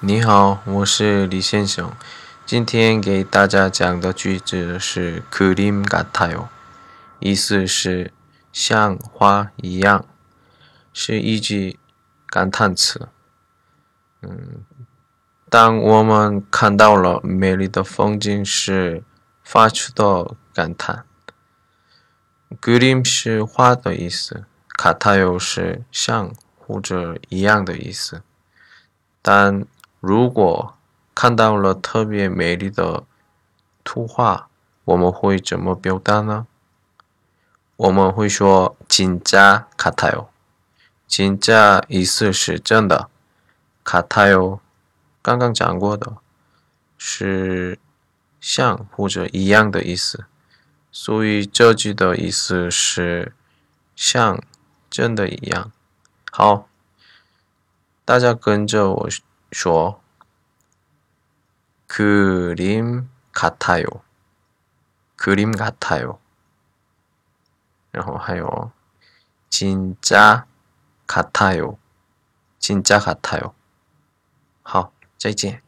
你好，我是李先生。今天给大家讲的句子是그림같아 요， 意思是像画一样，是一句感叹词。嗯，当我们看到了美丽的风景时，发出的感叹。그림是画的意思，같아요是像或者一样的意思。但 如果看到了特别美丽的图画，我们会怎么表达呢？我们会说“진짜같아 요”。진짜意思是真的，같아 요， 刚刚讲过的，是像或者一样的意思。所以这句的意思是像真的一样。好，大家跟着我 说。 그림 같아요. 그림 같아요. 然后还有 진짜 같아요. 진짜 같아요. 好，再见。